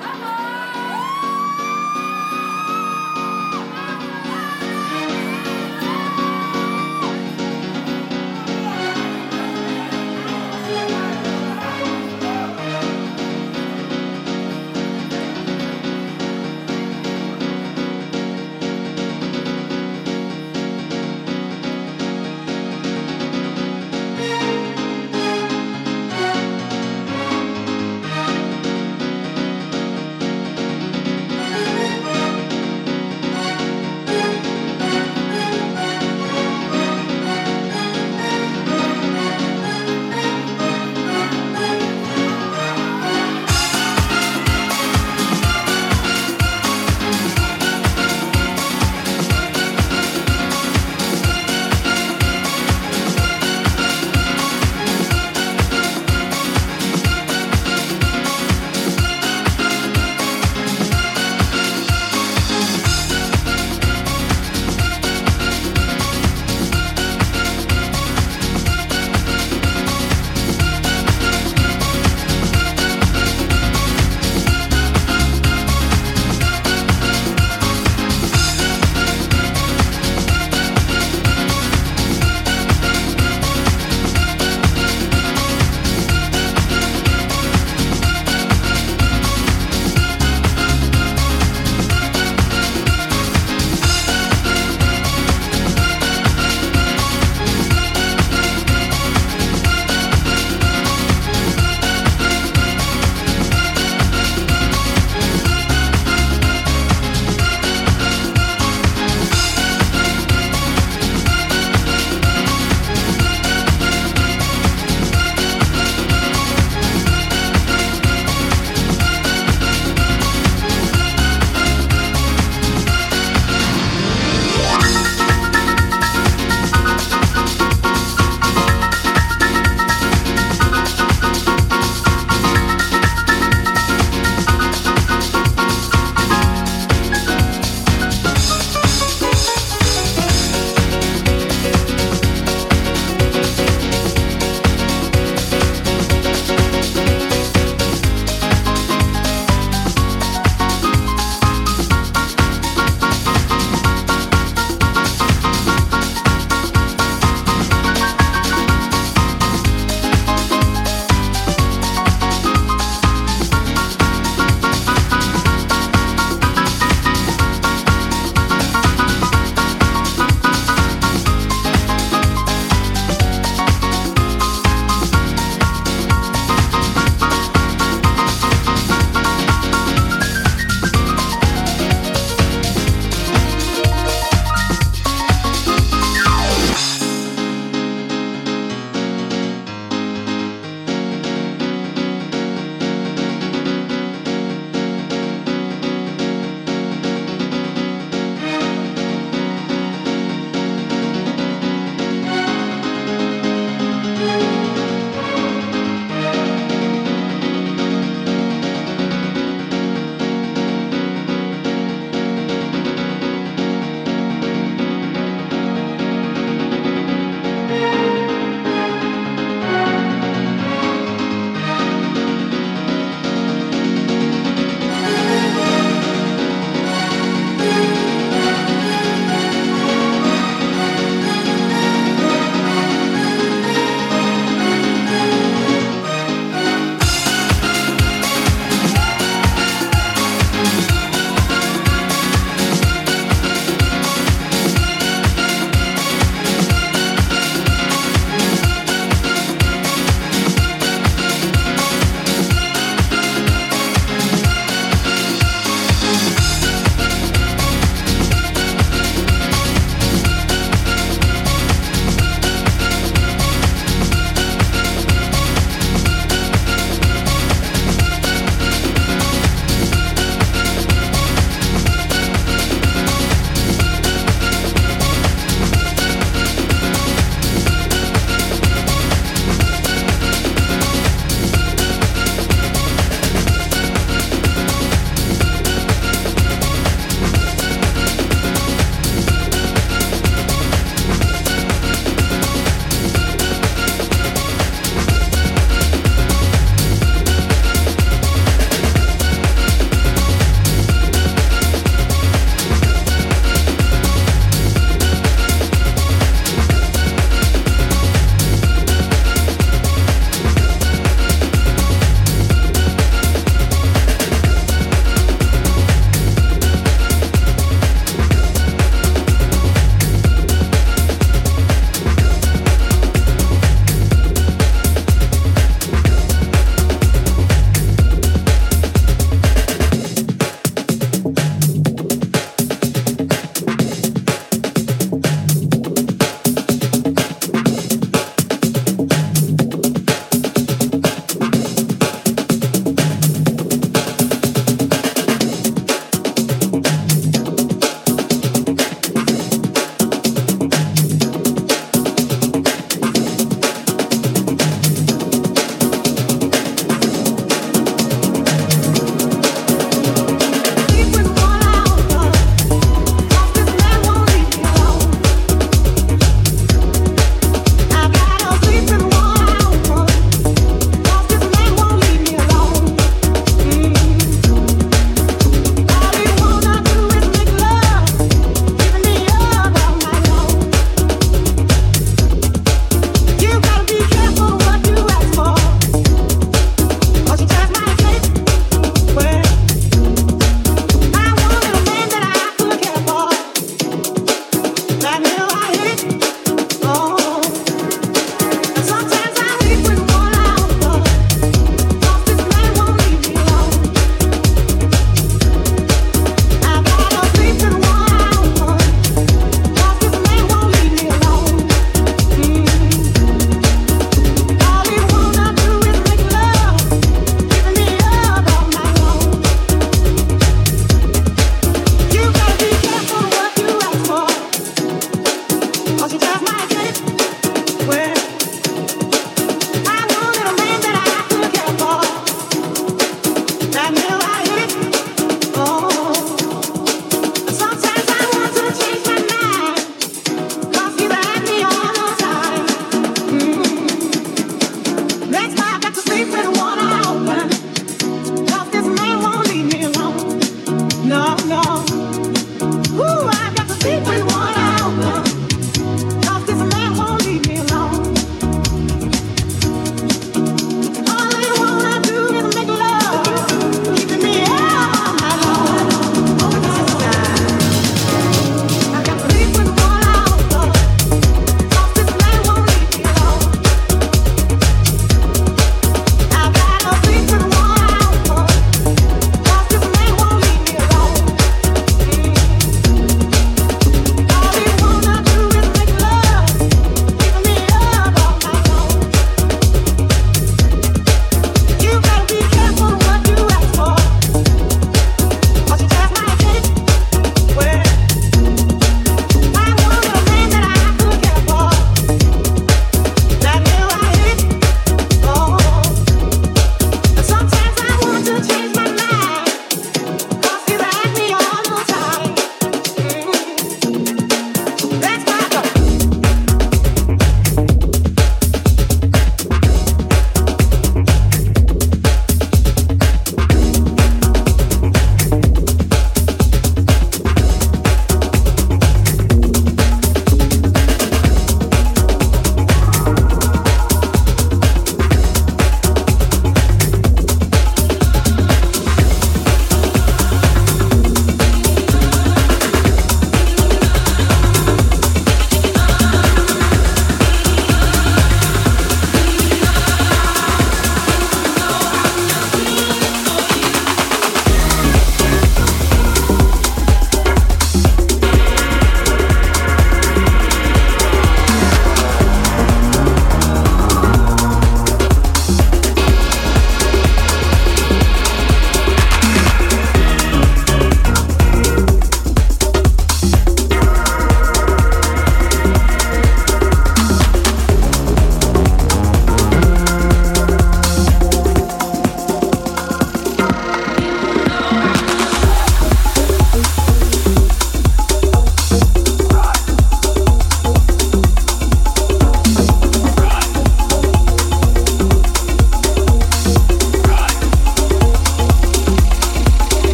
Bye-bye.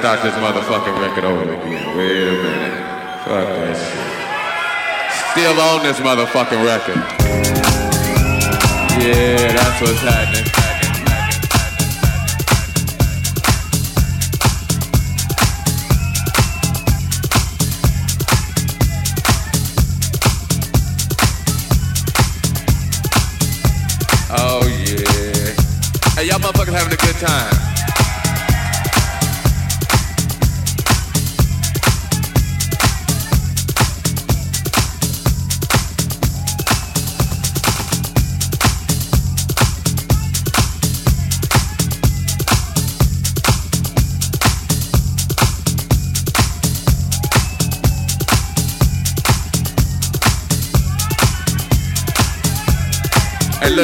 Start this motherfucking record over again. Wait a minute. Fuck shit. Still on this motherfucking record. Yeah, that's what's happening. Oh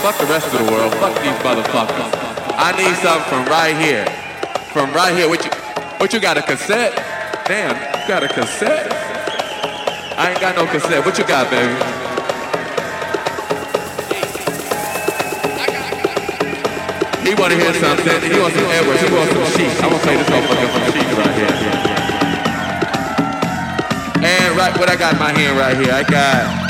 Fuck the rest of the world. Fuck these motherfuckers. I need something from right here. From right here. What you, what you got, a cassette? Damn, you got a cassette? I ain't got no cassette. What you got, baby? He wanna hear something. He wants some Edwards. He wants some sheep. I'm gonna play this motherfucker from sheep right here. And right, what I got in my hand right here, I got.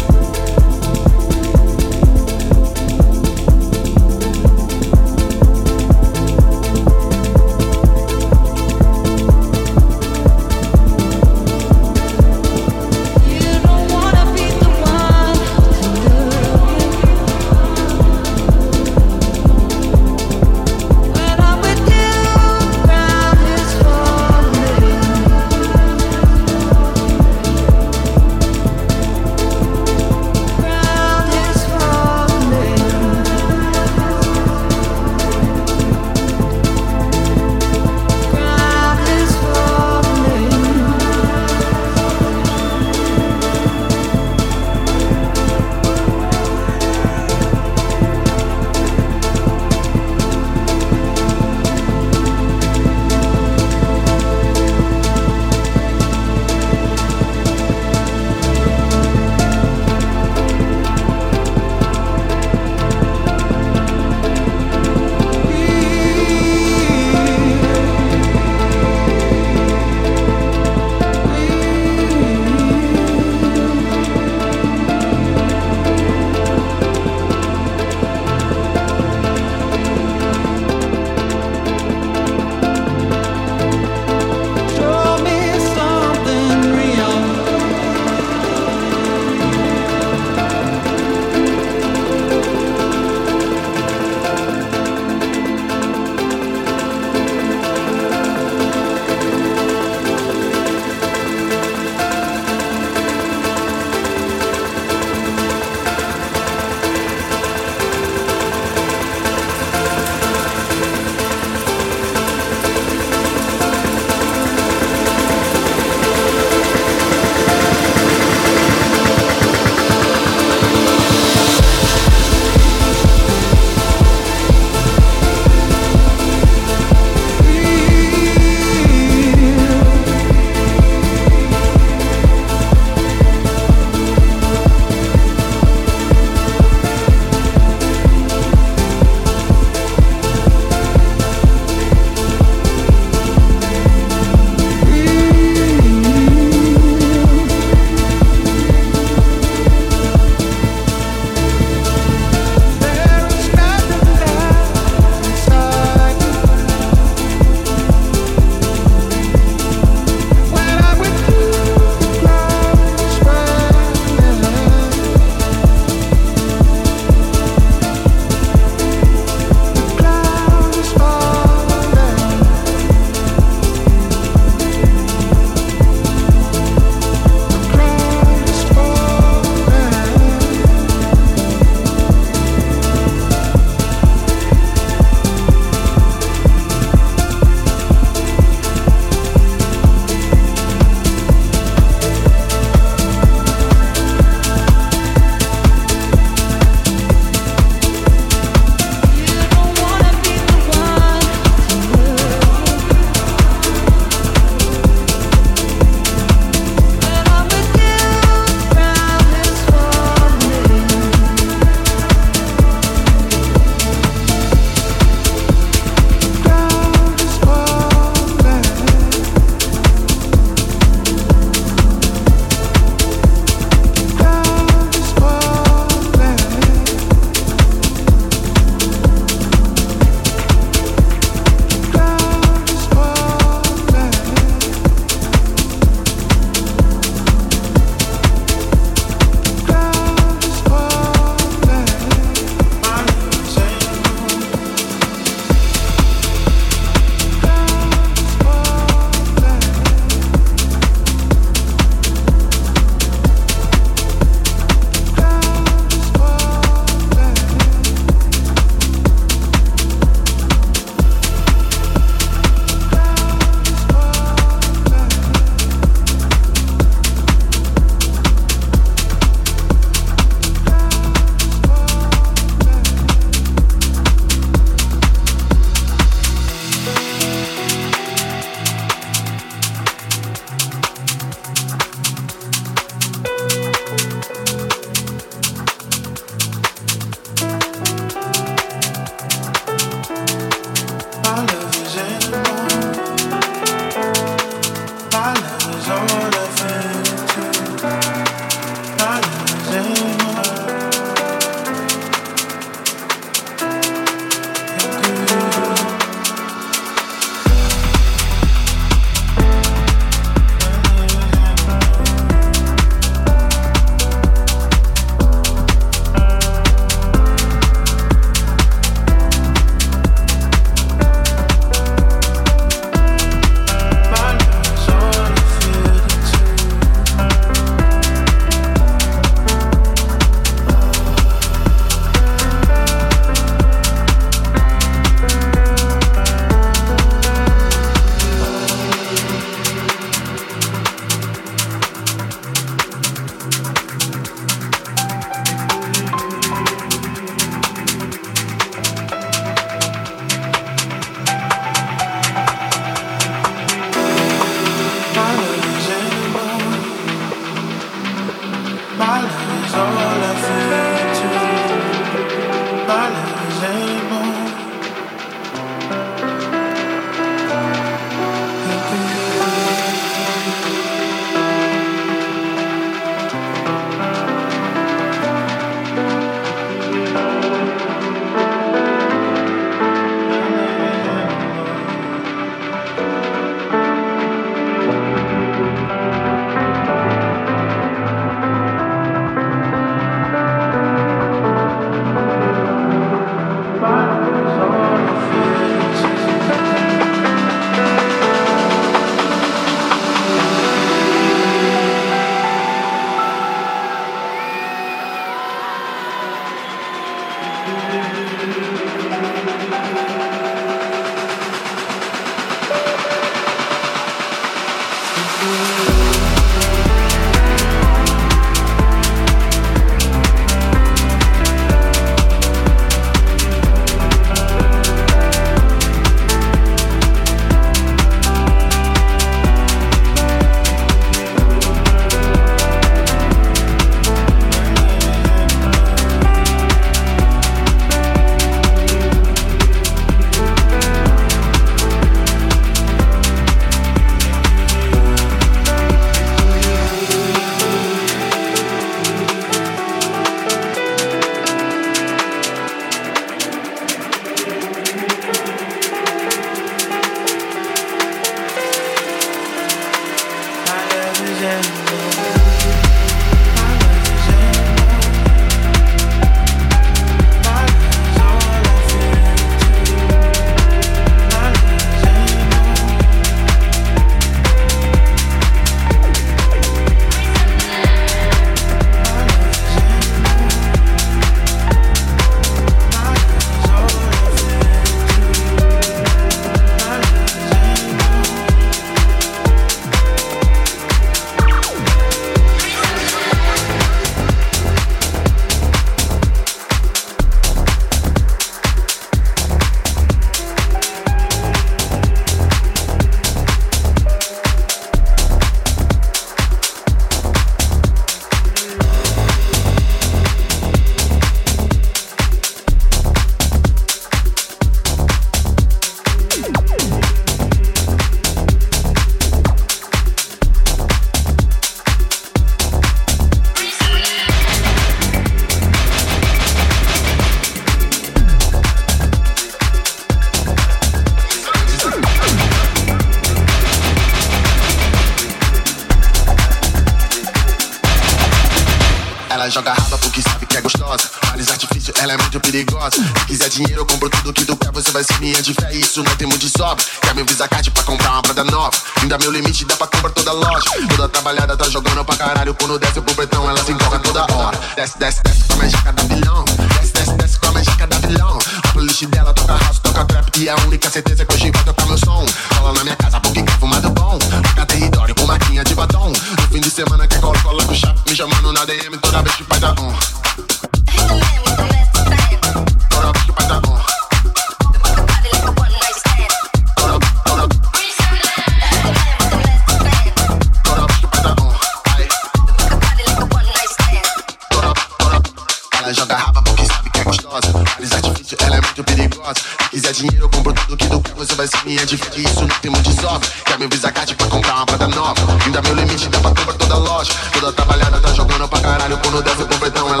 tiver dinheiro, eu compro tudo que do você vai ser minha dívida. Isso não tem muito de sobra. Quer meu Visa Card pra comprar uma prada nova? Ainda meu limite dá pra comprar toda loja. Toda trabalhada tá jogando pra caralho. Quando deve, completão, ela